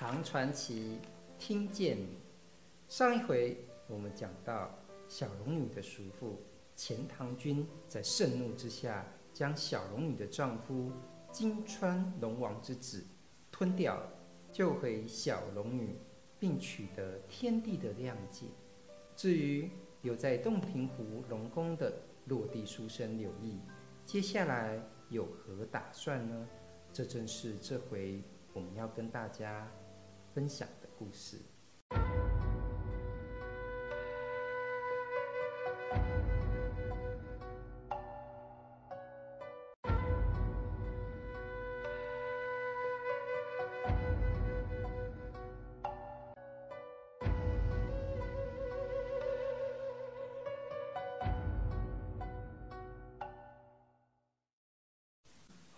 唐传奇听见。上一回我们讲到小龙女的叔父钱塘君在盛怒之下，将小龙女的丈夫金川龙王之子吞掉了，救回小龙女，并取得天帝的谅解。至于有在洞庭湖龙宫的落地书生柳毅，接下来有何打算呢？这正是这回我们要跟大家分享的故事。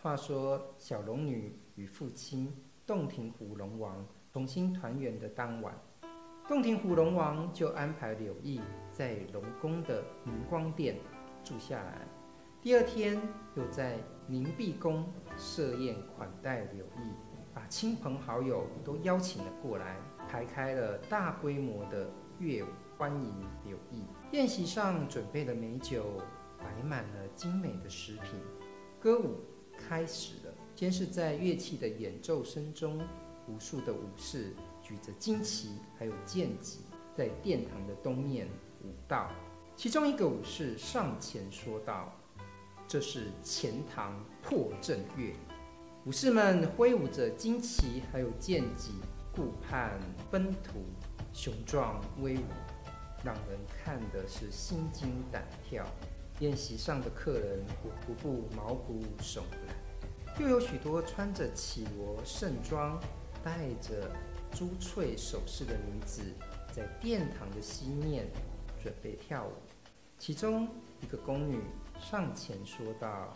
话说，小龙女与父亲洞庭湖龙王重新团圆的当晚，洞庭湖龙王就安排柳毅在龙宫的明光殿住下来。第二天，又在凝碧宫设宴款待柳毅，把亲朋好友都邀请了过来，排开了大规模的乐舞欢迎柳毅。宴席上准备的美酒，摆满了精美的食品，歌舞。开始了，先是在乐器的演奏声中，无数的武士举着旌旗还有剑戟，在殿堂的东面舞道。其中一个武士上前说道：“这是钱塘破阵乐。”武士们挥舞着旌旗还有剑戟，顾盼奔突，雄壮威武，让人看的是心惊胆跳。宴席上的客人无不毛骨悚然，又有许多穿着绮罗盛装、带着珠翠首饰的女子，在殿堂的西面准备跳舞。其中一个宫女上前说道：“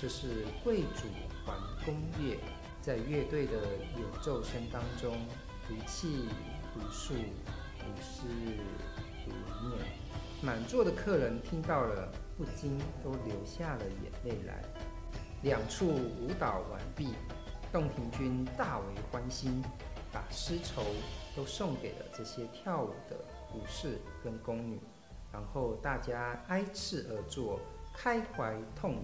这是贵主还宫乐，在乐队的演奏声当中，如泣如诉，如诗如念。”满座的客人听到了，不禁都流下了眼泪来。两处舞蹈完毕，洞庭君大为欢心，把丝绸都送给了这些跳舞的武士跟宫女，然后大家挨次而坐，开怀痛饮。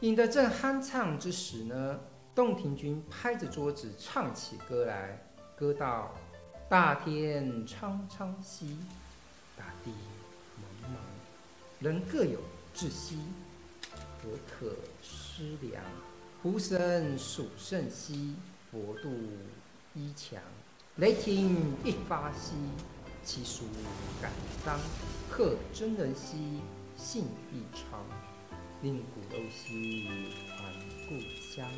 饮得正酣畅之时呢，洞庭君拍着桌子唱起歌来，歌道：“大天苍苍兮，大地茫茫。”人各有志兮，何可思量？湖神属圣兮，佛度伊强。雷霆一发兮，其属敢当。贺真人兮，信义昌。令骨肉兮，还故乡。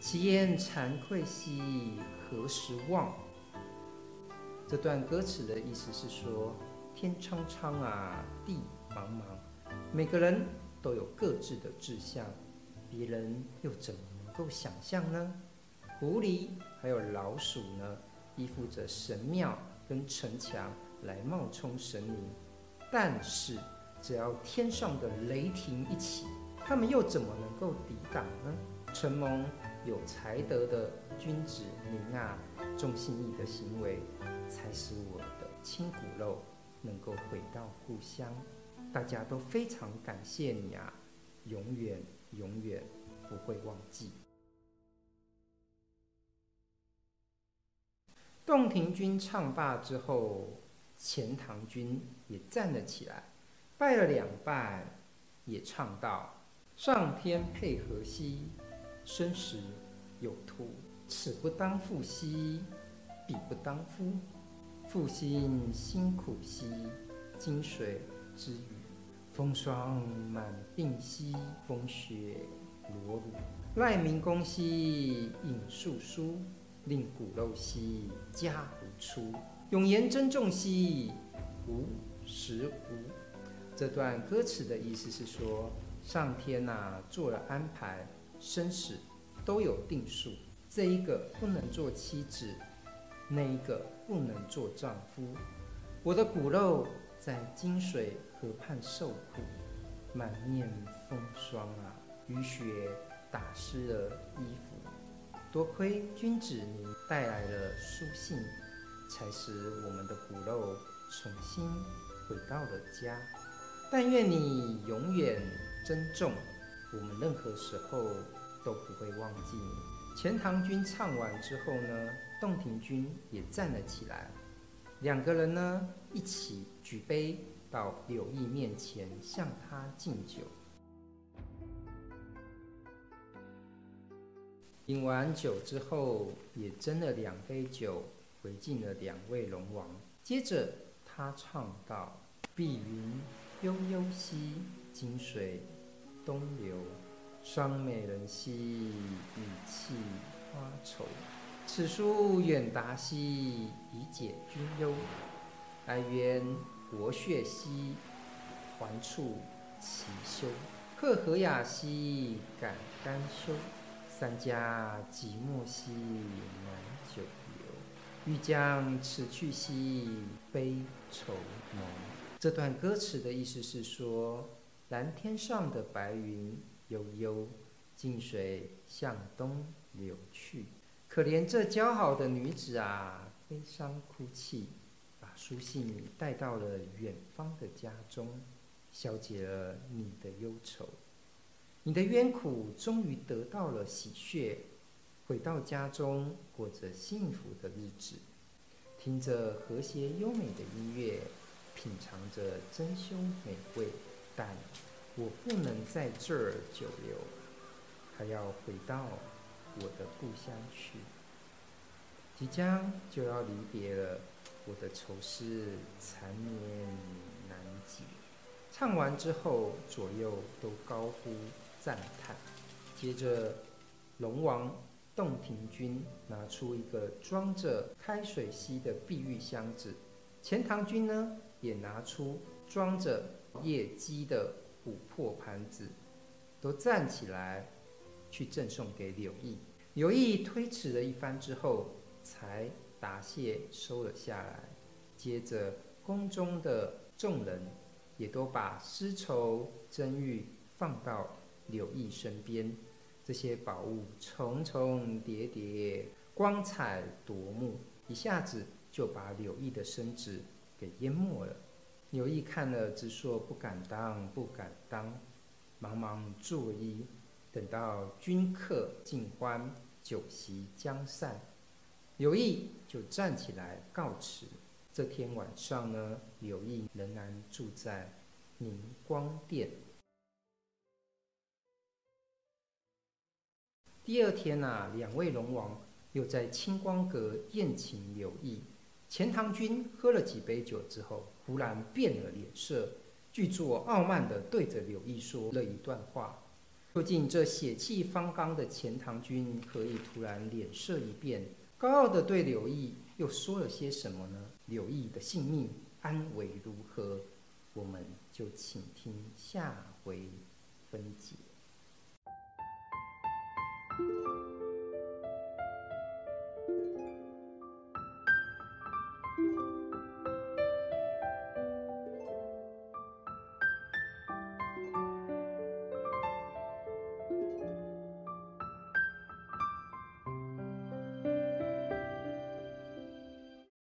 其言惭愧兮，何时忘？这段歌词的意思是说，天苍苍啊，地。茫茫，每个人都有各自的志向，别人又怎么能够想象呢？狐狸还有老鼠呢，依附着神庙跟城墙来冒充神明，但是只要天上的雷霆一起，他们又怎么能够抵挡呢？承蒙有才德的君子您啊，重信义的行为，才使我的亲骨肉能够回到故乡。大家都非常感谢你啊，永远永远不会忘记。洞庭君唱罢之后，钱塘君也站了起来，拜了两拜，也唱道：“上天配合兮，生时有图，此不当妇兮，彼不当夫。负心辛苦兮，金水之雨。”风霜满鬓兮，风雪裸乳；赖明公兮，引素书；令骨肉兮，家无出。永言珍重兮，无时无。这段歌词的意思是说，上天呐、做了安排，生死都有定数。这一个不能做妻子，那一个不能做丈夫。我的骨肉在金水河畔受苦，满面风霜啊，雨雪打湿了衣服。多亏君子你带来了书信，才使我们的骨肉重新回到了家。但愿你永远珍重，我们任何时候都不会忘记你。钱塘君唱完之后呢，洞庭君也站了起来，两个人呢一起举杯到柳毅面前，向他敬酒。饮完酒之后，也斟了两杯酒，回敬了两位龙王。接着他唱道：“碧云悠悠兮，金水东流。双美人兮，语气花愁。此书远达兮，以解君忧。哀怨国血兮，还处其修。赫和雅兮，感甘休。”三家寂寞兮，难久留。欲将此去兮，悲愁浓。这段歌词的意思是说，蓝天上的白云悠悠，静水向东流去。可怜这姣好的女子啊，悲伤哭泣，把书信带到了远方的家中，消解了你的忧愁。你的冤苦终于得到了洗雪，回到家中过着幸福的日子，听着和谐优美的音乐，品尝着珍馐美味。但我不能在这儿久留，还要回到我的故乡去。即将就要离别了，我的愁思缠绵难解。唱完之后，左右都高呼。赞叹。接着，龙王洞庭君拿出一个装着开水溪的碧玉箱子，钱塘君呢也拿出装着夜鸡的琥珀盘子，都站起来去赠送给柳毅。柳毅推辞了一番之后，才答谢收了下来。接着，宫中的众人也都把丝绸珍玉放到。柳毅身边，这些宝物重重叠叠，光彩夺目，一下子就把柳毅的身子给淹没了。柳毅看了，直说不敢当，不敢当，忙忙作揖。等到宾客尽欢，酒席将散，柳毅就站起来告辞。这天晚上呢，柳毅仍然住在宁光殿。第二天呐、啊，两位龙王又在清光阁宴请柳毅。钱塘君喝了几杯酒之后，忽然变了脸色，巨作傲慢地对着柳毅说了一段话。究竟这血气方刚的钱塘君何以突然脸色一变，高傲的对柳毅又说了些什么呢？柳毅的性命安危如何？我们就请听下回分解。